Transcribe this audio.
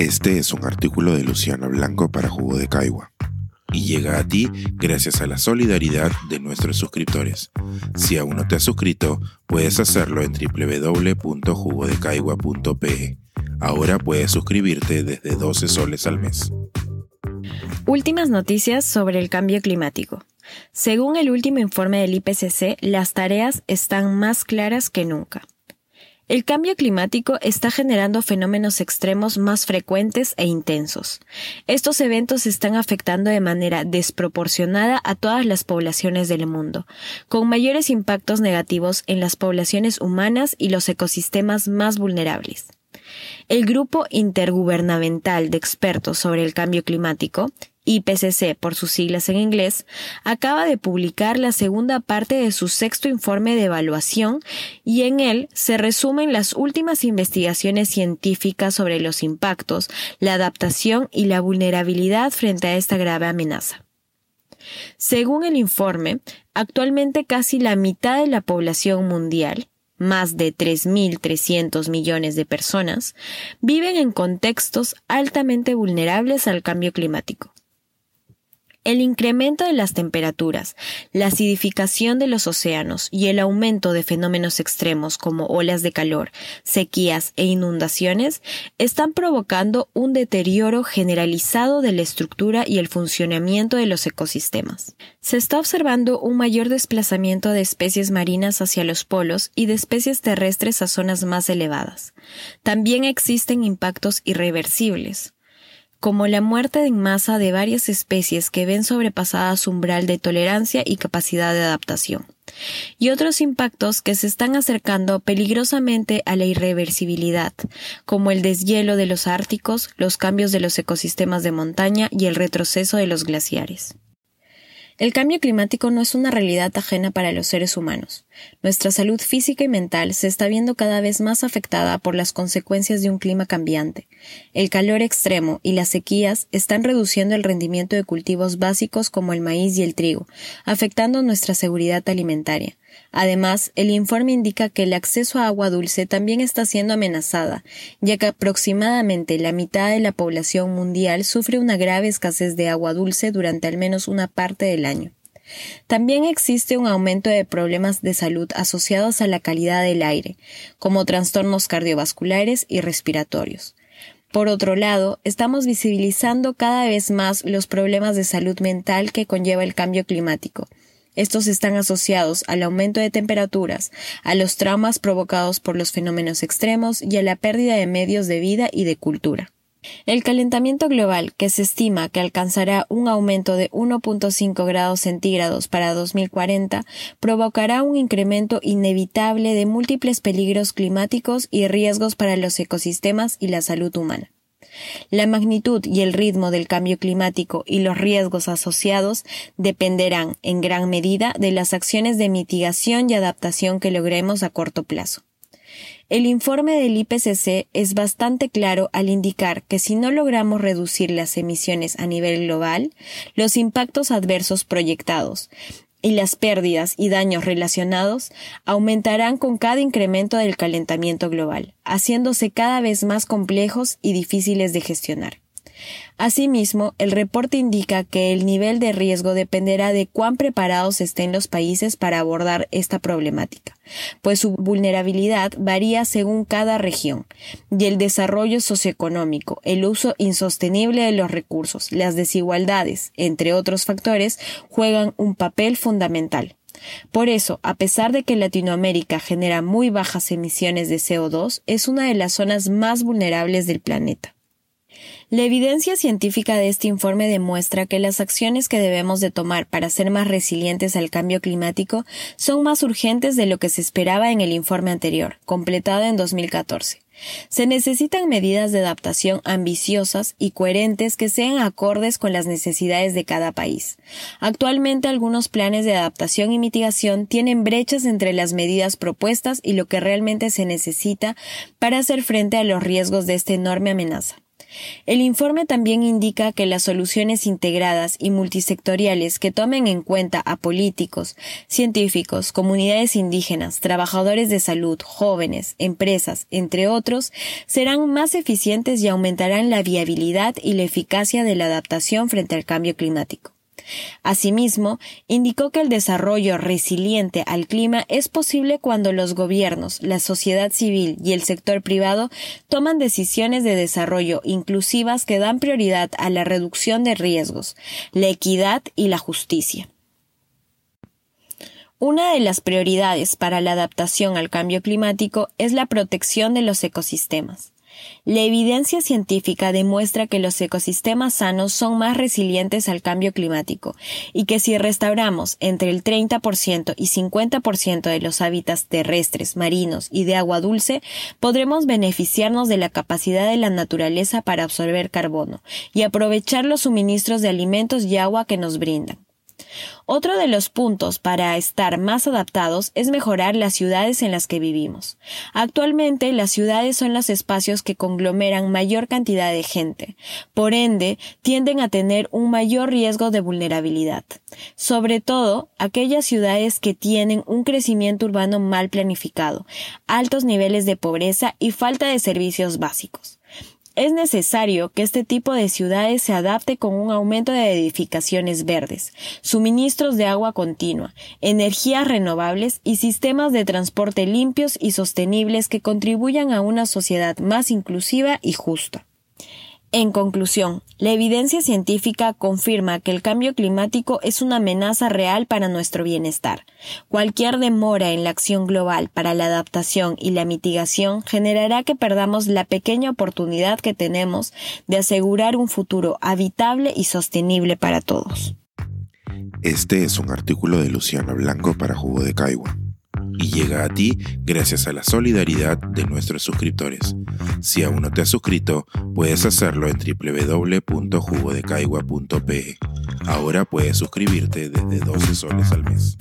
Este es un artículo de Luciano Blanco para Jugo de Caigua y llega a ti gracias a la solidaridad de nuestros suscriptores. Si aún no te has suscrito, puedes hacerlo en www.jugodecaigua.pe. Ahora puedes suscribirte desde 12 soles al mes. Últimas noticias sobre el cambio climático. Según el último informe del IPCC, las tareas están más claras que nunca. El cambio climático está generando fenómenos extremos más frecuentes e intensos. Estos eventos están afectando de manera desproporcionada a todas las poblaciones del mundo, con mayores impactos negativos en las poblaciones humanas y los ecosistemas más vulnerables. El Grupo Intergubernamental de Expertos sobre el Cambio Climático, IPCC por sus siglas en inglés, acaba de publicar la segunda parte de su sexto informe de evaluación y en él se resumen las últimas investigaciones científicas sobre los impactos, la adaptación y la vulnerabilidad frente a esta grave amenaza. Según el informe, actualmente casi la mitad de la población mundial, más de 3.300 millones de personas, viven en contextos altamente vulnerables al cambio climático. El incremento de las temperaturas, la acidificación de los océanos y el aumento de fenómenos extremos como olas de calor, sequías e inundaciones están provocando un deterioro generalizado de la estructura y el funcionamiento de los ecosistemas. Se está observando un mayor desplazamiento de especies marinas hacia los polos y de especies terrestres a zonas más elevadas. También existen impactos irreversibles como la muerte en masa de varias especies que ven sobrepasada su umbral de tolerancia y capacidad de adaptación, y otros impactos que se están acercando peligrosamente a la irreversibilidad, como el deshielo de los árticos, los cambios de los ecosistemas de montaña y el retroceso de los glaciares. El cambio climático no es una realidad ajena para los seres humanos. Nuestra salud física y mental se está viendo cada vez más afectada por las consecuencias de un clima cambiante. El calor extremo y las sequías están reduciendo el rendimiento de cultivos básicos como el maíz y el trigo, afectando nuestra seguridad alimentaria. Además, el informe indica que el acceso a agua dulce también está siendo amenazada, ya que aproximadamente la mitad de la población mundial sufre una grave escasez de agua dulce durante al menos una parte del año. También existe un aumento de problemas de salud asociados a la calidad del aire, como trastornos cardiovasculares y respiratorios. Por otro lado, estamos visibilizando cada vez más los problemas de salud mental que conlleva el cambio climático, estos están asociados al aumento de temperaturas, a los traumas provocados por los fenómenos extremos y a la pérdida de medios de vida y de cultura. El calentamiento global, que se estima que alcanzará un aumento de 1.5 grados centígrados para 2040, provocará un incremento inevitable de múltiples peligros climáticos y riesgos para los ecosistemas y la salud humana. La magnitud y el ritmo del cambio climático y los riesgos asociados dependerán en gran medida de las acciones de mitigación y adaptación que logremos a corto plazo. El informe del IPCC es bastante claro al indicar que si no logramos reducir las emisiones a nivel global, los impactos adversos proyectados y las pérdidas y daños relacionados aumentarán con cada incremento del calentamiento global, haciéndose cada vez más complejos y difíciles de gestionar. Asimismo, el reporte indica que el nivel de riesgo dependerá de cuán preparados estén los países para abordar esta problemática, pues su vulnerabilidad varía según cada región, y el desarrollo socioeconómico, el uso insostenible de los recursos, las desigualdades, entre otros factores, juegan un papel fundamental. Por eso, a pesar de que Latinoamérica genera muy bajas emisiones de CO2, es una de las zonas más vulnerables del planeta. La evidencia científica de este informe demuestra que las acciones que debemos de tomar para ser más resilientes al cambio climático son más urgentes de lo que se esperaba en el informe anterior, completado en 2014. Se necesitan medidas de adaptación ambiciosas y coherentes que sean acordes con las necesidades de cada país. Actualmente algunos planes de adaptación y mitigación tienen brechas entre las medidas propuestas y lo que realmente se necesita para hacer frente a los riesgos de esta enorme amenaza. El informe también indica que las soluciones integradas y multisectoriales que tomen en cuenta a políticos, científicos, comunidades indígenas, trabajadores de salud, jóvenes, empresas, entre otros, serán más eficientes y aumentarán la viabilidad y la eficacia de la adaptación frente al cambio climático. Asimismo, indicó que el desarrollo resiliente al clima es posible cuando los gobiernos, la sociedad civil y el sector privado toman decisiones de desarrollo inclusivas que dan prioridad a la reducción de riesgos, la equidad y la justicia. Una de las prioridades para la adaptación al cambio climático es la protección de los ecosistemas. La evidencia científica demuestra que los ecosistemas sanos son más resilientes al cambio climático y que si restauramos entre el 30% y 50% de los hábitats terrestres, marinos y de agua dulce, podremos beneficiarnos de la capacidad de la naturaleza para absorber carbono y aprovechar los suministros de alimentos y agua que nos brindan. Otro de los puntos para estar más adaptados es mejorar las ciudades en las que vivimos. Actualmente las ciudades son los espacios que conglomeran mayor cantidad de gente. Por ende, tienden a tener un mayor riesgo de vulnerabilidad. Sobre todo, aquellas ciudades que tienen un crecimiento urbano mal planificado, altos niveles de pobreza y falta de servicios básicos. Es necesario que este tipo de ciudades se adapte con un aumento de edificaciones verdes, suministros de agua continua, energías renovables y sistemas de transporte limpios y sostenibles que contribuyan a una sociedad más inclusiva y justa. En conclusión, la evidencia científica confirma que el cambio climático es una amenaza real para nuestro bienestar. Cualquier demora en la acción global para la adaptación y la mitigación generará que perdamos la pequeña oportunidad que tenemos de asegurar un futuro habitable y sostenible para todos. Este es un artículo de Luciano Blanco para Jugo de Caigua y llega a ti gracias a la solidaridad de nuestros suscriptores. Si aún no te has suscrito, puedes hacerlo en www.jugodecaigua.pe. Ahora puedes suscribirte desde 12 soles al mes.